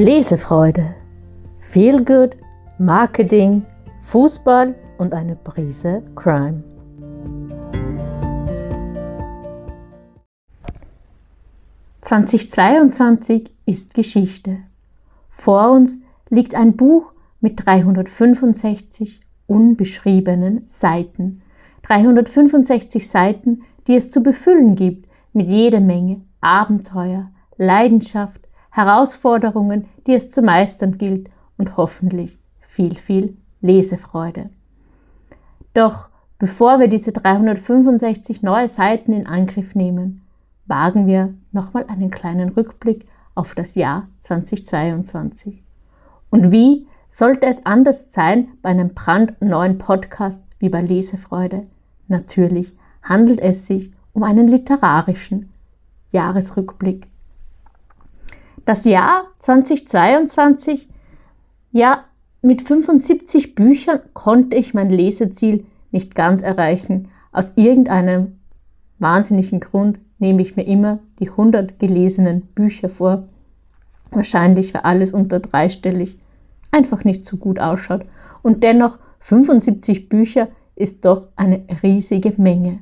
Lesefreude, Feelgood, Marketing, Fußball und eine Prise Crime. »2022 ist Geschichte. Vor uns liegt ein Buch mit 365 unbeschriebenen Seiten. 365 Seiten, die es zu befüllen gibt mit jeder Menge Abenteuer, Leidenschaft, Herausforderungen, die es zu meistern gilt und hoffentlich viel, viel Lesefreude. Doch bevor wir diese 365 neue Seiten in Angriff nehmen, wagen wir nochmal einen kleinen Rückblick auf das Jahr 2022. Und wie sollte es anders sein bei einem brandneuen Podcast wie bei Lesefreude? Natürlich handelt es sich um einen literarischen Jahresrückblick das Jahr 2022, ja, mit 75 Büchern konnte ich mein Leseziel nicht ganz erreichen. Aus irgendeinem wahnsinnigen Grund nehme ich mir immer die 100 gelesenen Bücher vor. Wahrscheinlich, weil alles unter dreistellig einfach nicht so gut ausschaut. Und dennoch 75 Bücher ist doch eine riesige Menge.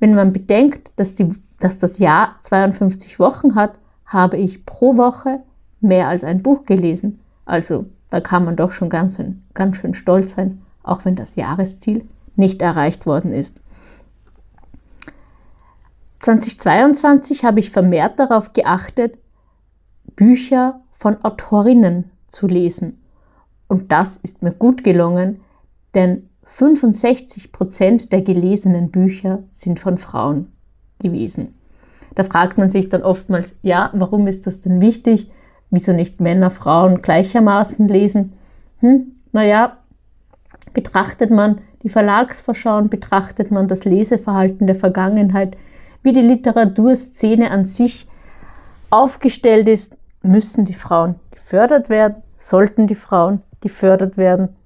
Wenn man bedenkt, dass, die, dass das Jahr 52 Wochen hat, habe ich pro Woche mehr als ein Buch gelesen. Also da kann man doch schon ganz, ganz schön stolz sein, auch wenn das Jahresziel nicht erreicht worden ist. 2022 habe ich vermehrt darauf geachtet, Bücher von Autorinnen zu lesen. Und das ist mir gut gelungen, denn 65 Prozent der gelesenen Bücher sind von Frauen gewesen. Da fragt man sich dann oftmals, ja, warum ist das denn wichtig? Wieso nicht Männer, Frauen gleichermaßen lesen? Hm, naja, betrachtet man die Verlagsvorschauen, betrachtet man das Leseverhalten der Vergangenheit, wie die Literaturszene an sich aufgestellt ist, müssen die Frauen gefördert werden, sollten die Frauen gefördert werden.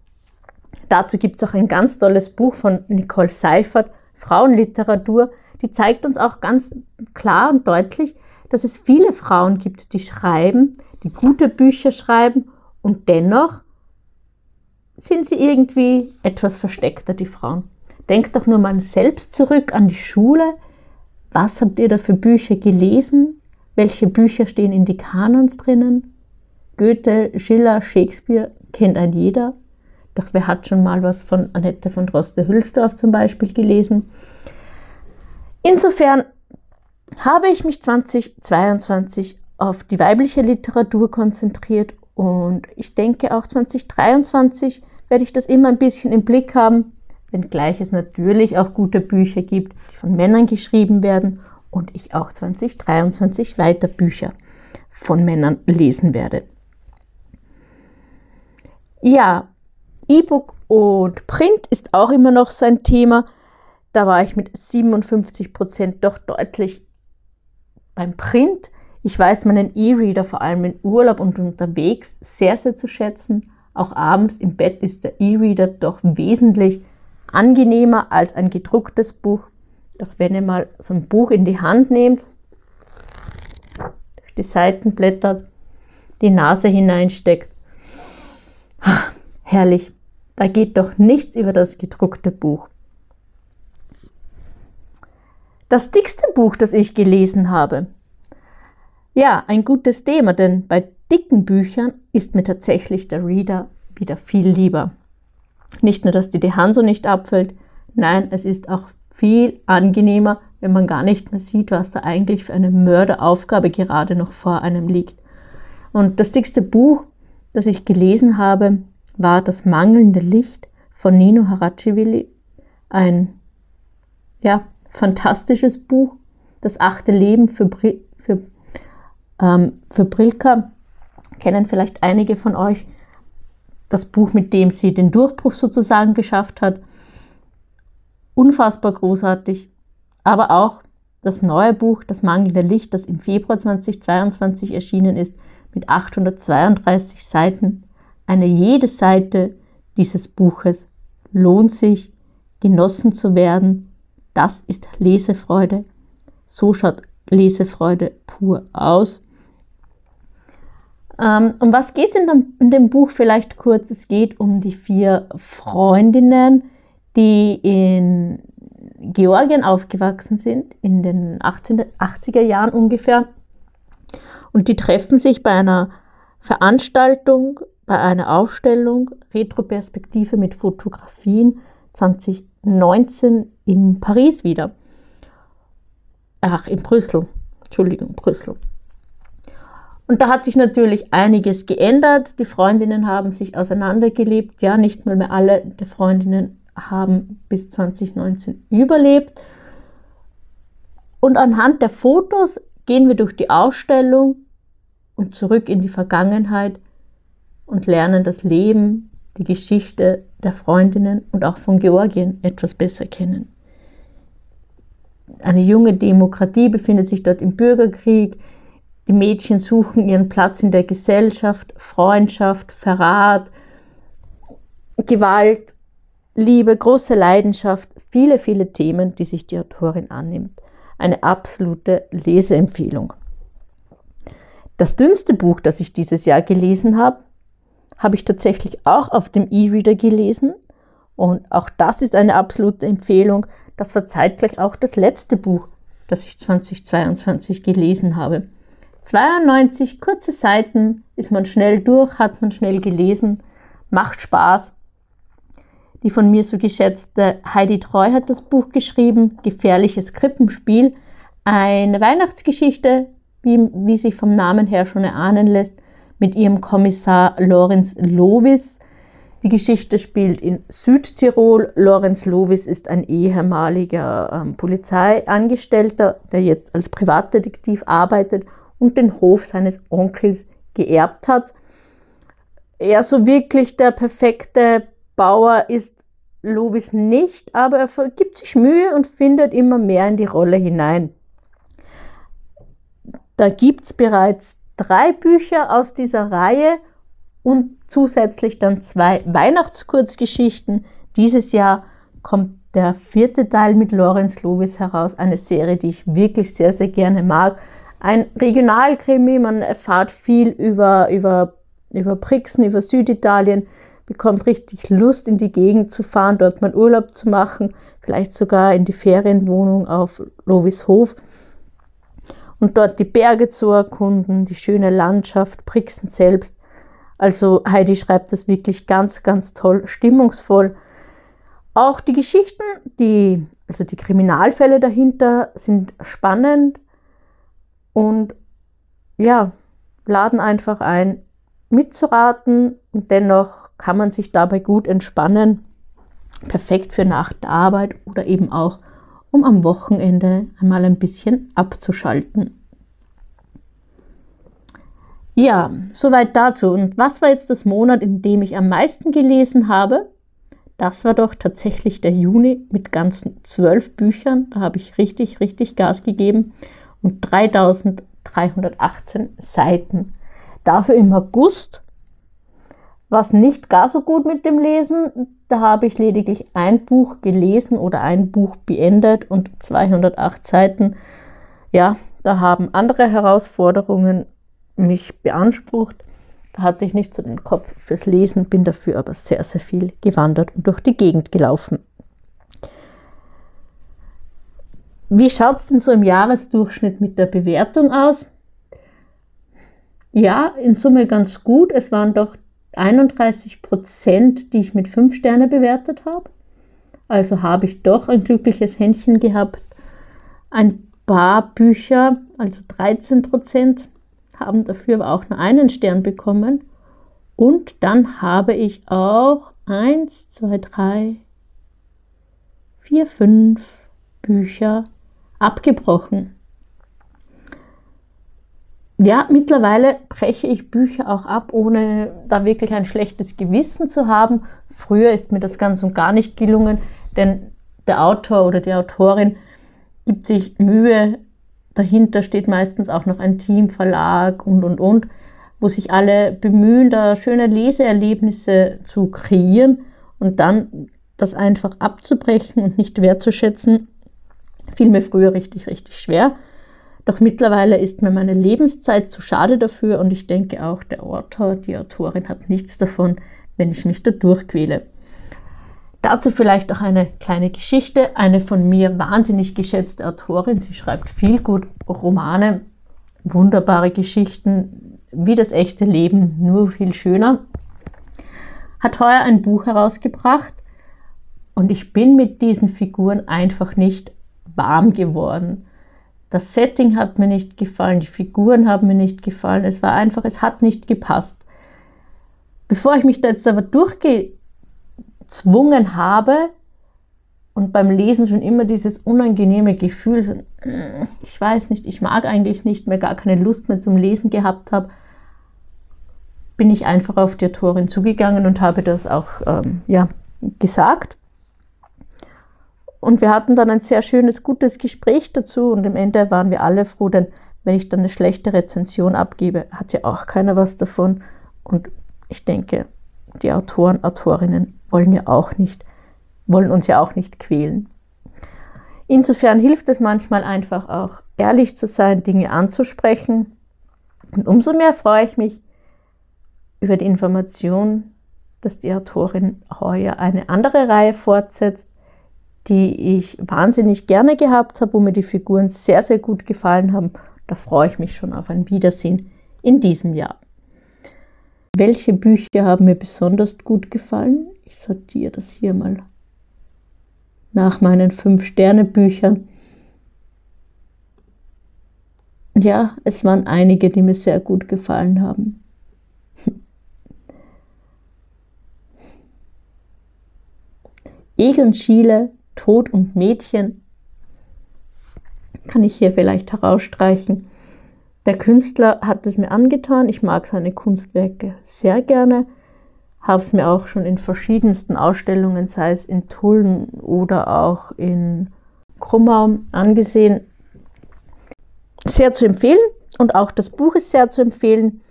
Dazu gibt es auch ein ganz tolles Buch von Nicole Seifert, Frauenliteratur, die zeigt uns auch ganz klar und deutlich, dass es viele Frauen gibt, die schreiben, die gute Bücher schreiben und dennoch sind sie irgendwie etwas versteckter, die Frauen. Denkt doch nur mal selbst zurück an die Schule. Was habt ihr da für Bücher gelesen? Welche Bücher stehen in die Kanons drinnen? Goethe, Schiller, Shakespeare kennt ein jeder. Doch wer hat schon mal was von Annette von Droste-Hülsdorf zum Beispiel gelesen? Insofern habe ich mich 2022 auf die weibliche Literatur konzentriert und ich denke auch 2023 werde ich das immer ein bisschen im Blick haben, wenngleich es natürlich auch gute Bücher gibt, die von Männern geschrieben werden und ich auch 2023 weiter Bücher von Männern lesen werde. Ja, E-Book und Print ist auch immer noch so ein Thema. Da war ich mit 57 Prozent doch deutlich beim Print. Ich weiß meinen E-Reader vor allem in Urlaub und unterwegs sehr, sehr zu schätzen. Auch abends im Bett ist der E-Reader doch wesentlich angenehmer als ein gedrucktes Buch. Doch wenn ihr mal so ein Buch in die Hand nehmt, durch die Seiten blättert, die Nase hineinsteckt, herrlich, da geht doch nichts über das gedruckte Buch. Das dickste Buch, das ich gelesen habe. Ja, ein gutes Thema, denn bei dicken Büchern ist mir tatsächlich der Reader wieder viel lieber. Nicht nur, dass die Hand so nicht abfällt, nein, es ist auch viel angenehmer, wenn man gar nicht mehr sieht, was da eigentlich für eine Mörderaufgabe gerade noch vor einem liegt. Und das dickste Buch, das ich gelesen habe, war Das mangelnde Licht von Nino Haracivili. Ein ja, fantastisches Buch, Das achte Leben für, Bri für, ähm, für Brilka. Kennen vielleicht einige von euch das Buch, mit dem sie den Durchbruch sozusagen geschafft hat. Unfassbar großartig. Aber auch das neue Buch, Das mangelnde Licht, das im Februar 2022 erschienen ist, mit 832 Seiten. Eine jede Seite dieses Buches lohnt sich, genossen zu werden das ist Lesefreude. So schaut Lesefreude pur aus. Ähm, um was geht es in, in, dem Buch vielleicht kurz? Es geht um die vier Freundinnen, die in Georgien aufgewachsen sind, in den 18, 80er Jahren ungefähr. Und die treffen sich bei einer Veranstaltung, bei einer Ausstellung Retroperspektive mit Fotografien 2019 in Paris wieder. Ach, in Brüssel. Entschuldigung, Brüssel. Und da hat sich natürlich einiges geändert. Die Freundinnen haben sich auseinandergelebt. Ja, nicht mal mehr alle der Freundinnen haben bis 2019 überlebt. Und anhand der Fotos gehen wir durch die Ausstellung und zurück in die Vergangenheit und lernen das Leben, die Geschichte der Freundinnen und auch von Georgien etwas besser kennen. Eine junge Demokratie befindet sich dort im Bürgerkrieg. Die Mädchen suchen ihren Platz in der Gesellschaft, Freundschaft, Verrat, Gewalt, Liebe, große Leidenschaft, viele, viele Themen, die sich die Autorin annimmt. Eine absolute Leseempfehlung. Das dünnste Buch, das ich dieses Jahr gelesen habe, habe ich tatsächlich auch auf dem E-Reader gelesen. Und auch das ist eine absolute Empfehlung. Das war zeitgleich auch das letzte Buch, das ich 2022 gelesen habe. 92 kurze Seiten, ist man schnell durch, hat man schnell gelesen, macht Spaß. Die von mir so geschätzte Heidi Treu hat das Buch geschrieben, Gefährliches Krippenspiel, eine Weihnachtsgeschichte, wie, wie sich vom Namen her schon erahnen lässt, mit ihrem Kommissar Lorenz Lovis. Die Geschichte spielt in Südtirol. Lorenz Lovis ist ein ehemaliger ähm, Polizeiangestellter, der jetzt als Privatdetektiv arbeitet und den Hof seines Onkels geerbt hat. Er so wirklich der perfekte Bauer ist Lovis nicht, aber er gibt sich Mühe und findet immer mehr in die Rolle hinein. Da gibt es bereits drei Bücher aus dieser Reihe und zusätzlich dann zwei Weihnachtskurzgeschichten. Dieses Jahr kommt der vierte Teil mit Lorenz Lovis heraus, eine Serie, die ich wirklich sehr, sehr gerne mag. Ein Regionalkrimi, man erfahrt viel über, über, über Brixen, über Süditalien, bekommt richtig Lust, in die Gegend zu fahren, dort mal Urlaub zu machen, vielleicht sogar in die Ferienwohnung auf Lovis Hof und dort die Berge zu erkunden, die schöne Landschaft, Brixen selbst. Also Heidi schreibt das wirklich ganz, ganz toll, stimmungsvoll. Auch die Geschichten, die, also die Kriminalfälle dahinter sind spannend und ja, laden einfach ein, mitzuraten und dennoch kann man sich dabei gut entspannen. Perfekt für nach der Arbeit oder eben auch um am Wochenende einmal ein bisschen abzuschalten. Ja, soweit dazu. Und was war jetzt das Monat, in dem ich am meisten gelesen habe? Das war doch tatsächlich der Juni mit ganzen zwölf Büchern. Da habe ich richtig, richtig Gas gegeben und 3318 Seiten. Dafür im August was nicht gar so gut mit dem Lesen. Da habe ich lediglich ein Buch gelesen oder ein Buch beendet und 208 Seiten. Ja, da haben andere Herausforderungen mich beansprucht. Da hatte ich nicht so den Kopf fürs Lesen, bin dafür aber sehr, sehr viel gewandert und durch die Gegend gelaufen. Wie schaut es denn so im Jahresdurchschnitt mit der Bewertung aus? Ja, in Summe ganz gut. Es waren doch 31 Prozent, die ich mit 5 Sterne bewertet habe. Also habe ich doch ein glückliches Händchen gehabt. Ein paar Bücher, also 13 Prozent, haben dafür aber auch nur einen Stern bekommen. Und dann habe ich auch 1, 2, 3, 4, 5 Bücher abgebrochen. Ja, mittlerweile breche ich Bücher auch ab, ohne da wirklich ein schlechtes Gewissen zu haben. Früher ist mir das ganz und gar nicht gelungen, denn der Autor oder die Autorin gibt sich Mühe. Dahinter steht meistens auch noch ein Team, Verlag und, und, und, wo sich alle bemühen, da schöne Leseerlebnisse zu kreieren und dann das einfach abzubrechen und nicht wertzuschätzen, fiel mir früher richtig, richtig schwer. Doch mittlerweile ist mir meine Lebenszeit zu schade dafür und ich denke auch, der Autor, die Autorin hat nichts davon, wenn ich mich da durchquäle. Dazu vielleicht auch eine kleine Geschichte. Eine von mir wahnsinnig geschätzte Autorin. Sie schreibt viel gut Romane, wunderbare Geschichten, wie das echte Leben, nur viel schöner. Hat heuer ein Buch herausgebracht und ich bin mit diesen Figuren einfach nicht warm geworden. Das Setting hat mir nicht gefallen, die Figuren haben mir nicht gefallen. Es war einfach, es hat nicht gepasst. Bevor ich mich da jetzt aber durchgehe, gezwungen habe und beim Lesen schon immer dieses unangenehme Gefühl, so, mm, ich weiß nicht, ich mag eigentlich nicht mehr, gar keine Lust mehr zum Lesen gehabt habe, bin ich einfach auf die Autorin zugegangen und habe das auch ähm, ja, gesagt. Und wir hatten dann ein sehr schönes, gutes Gespräch dazu und am Ende waren wir alle froh, denn wenn ich dann eine schlechte Rezension abgebe, hat ja auch keiner was davon. Und ich denke, die Autoren, Autorinnen wollen ja auch nicht, wollen uns ja auch nicht quälen. Insofern hilft es manchmal einfach auch, ehrlich zu sein, Dinge anzusprechen. Und umso mehr freue ich mich über die Information, dass die Autorin heuer eine andere Reihe fortsetzt, die ich wahnsinnig gerne gehabt habe, wo mir die Figuren sehr, sehr gut gefallen haben. Da freue ich mich schon auf ein Wiedersehen in diesem Jahr. Welche Bücher haben mir besonders gut gefallen? Ich sortiere das hier mal nach meinen fünf Sterne Büchern. Ja, es waren einige, die mir sehr gut gefallen haben. Egon Schiele, Tod und Mädchen, kann ich hier vielleicht herausstreichen. Der Künstler hat es mir angetan. Ich mag seine Kunstwerke sehr gerne habe es mir auch schon in verschiedensten Ausstellungen, sei es in Tulln oder auch in Krummau, angesehen. Sehr zu empfehlen und auch das Buch ist sehr zu empfehlen.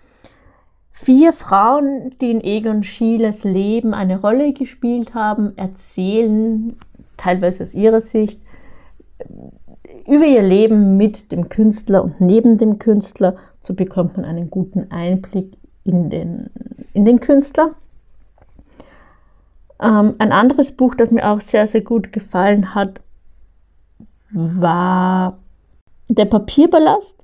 Vier Frauen, die in Egon Schieles Leben eine Rolle gespielt haben, erzählen, teilweise aus ihrer Sicht, über ihr Leben mit dem Künstler und neben dem Künstler. So bekommt man einen guten Einblick in den, in den Künstler. Ähm, ein anderes Buch, das mir auch sehr, sehr gut gefallen hat, war Der Papierballast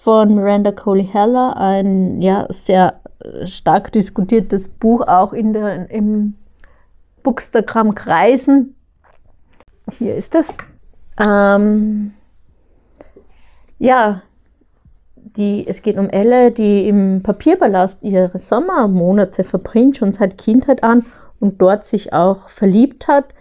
von Miranda Coley Heller, ein ja, sehr stark diskutiertes Buch, auch in der, im Bookstagram-Kreisen. Hier ist es. Ähm, ja, die, es geht um Elle, die im Papierballast ihre Sommermonate verbringt, schon seit Kindheit an und dort sich auch verliebt hat.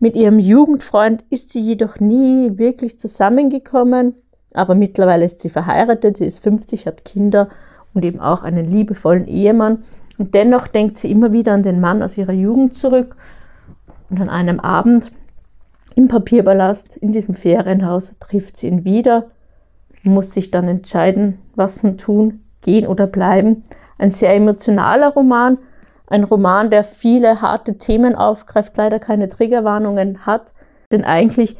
Mit ihrem Jugendfreund ist sie jedoch nie wirklich zusammengekommen, aber mittlerweile ist sie verheiratet, sie ist 50, hat Kinder und eben auch einen liebevollen Ehemann. Und dennoch denkt sie immer wieder an den Mann aus ihrer Jugend zurück. Und an einem Abend im Papierballast, in diesem Ferienhaus, trifft sie ihn wieder muss sich dann entscheiden, was man tun, gehen oder bleiben. Ein sehr emotionaler Roman, ein Roman, der viele harte Themen aufgreift, leider keine Triggerwarnungen hat, denn eigentlich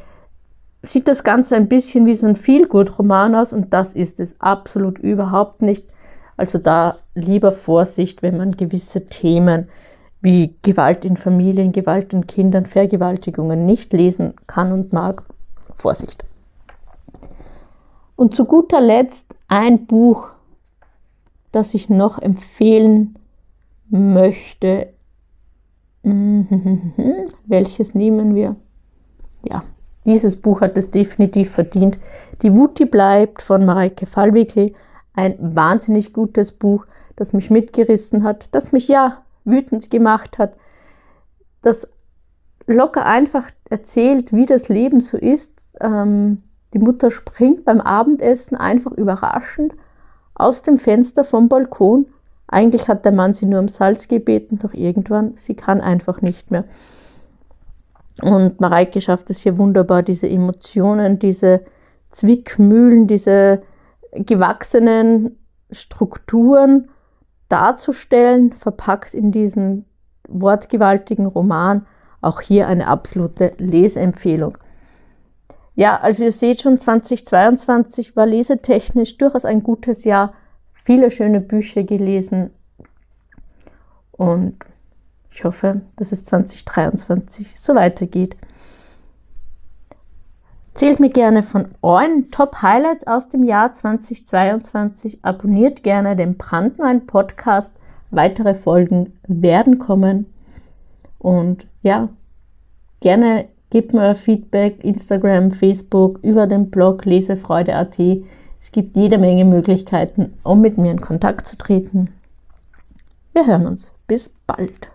sieht das Ganze ein bisschen wie so ein Feelgood-Roman aus und das ist es absolut überhaupt nicht. Also da lieber Vorsicht, wenn man gewisse Themen wie Gewalt in Familien, Gewalt in Kindern, Vergewaltigungen nicht lesen kann und mag. Vorsicht. Und zu guter Letzt ein Buch, das ich noch empfehlen möchte. Welches nehmen wir? Ja, dieses Buch hat es definitiv verdient. Die Wut, die bleibt von Mareike Fallwickel. Ein wahnsinnig gutes Buch, das mich mitgerissen hat, das mich ja wütend gemacht hat, das locker einfach erzählt, wie das Leben so ist. Ähm, die Mutter springt beim Abendessen einfach überraschend aus dem Fenster vom Balkon. Eigentlich hat der Mann sie nur um Salz gebeten, doch irgendwann, sie kann einfach nicht mehr. Und Mareike schafft es hier wunderbar, diese Emotionen, diese Zwickmühlen, diese gewachsenen Strukturen darzustellen, verpackt in diesen wortgewaltigen Roman. Auch hier eine absolute Leseempfehlung. ja, also ihr seht schon, 2022 war lesetechnisch durchaus ein gutes Jahr. Viele schöne Bücher gelesen. Und ich hoffe, dass es 2023 so weitergeht. Zählt mir gerne von euren Top-Highlights aus dem Jahr 2022. Abonniert gerne den Brandneuen Podcast. Weitere Folgen werden kommen. Und ja, gerne gebt mir Feedback, Instagram, Facebook, über den Blog lesefreude.at. Es gibt jede Menge Möglichkeiten, um mit mir in Kontakt zu treten. Wir hören uns. Bis bald.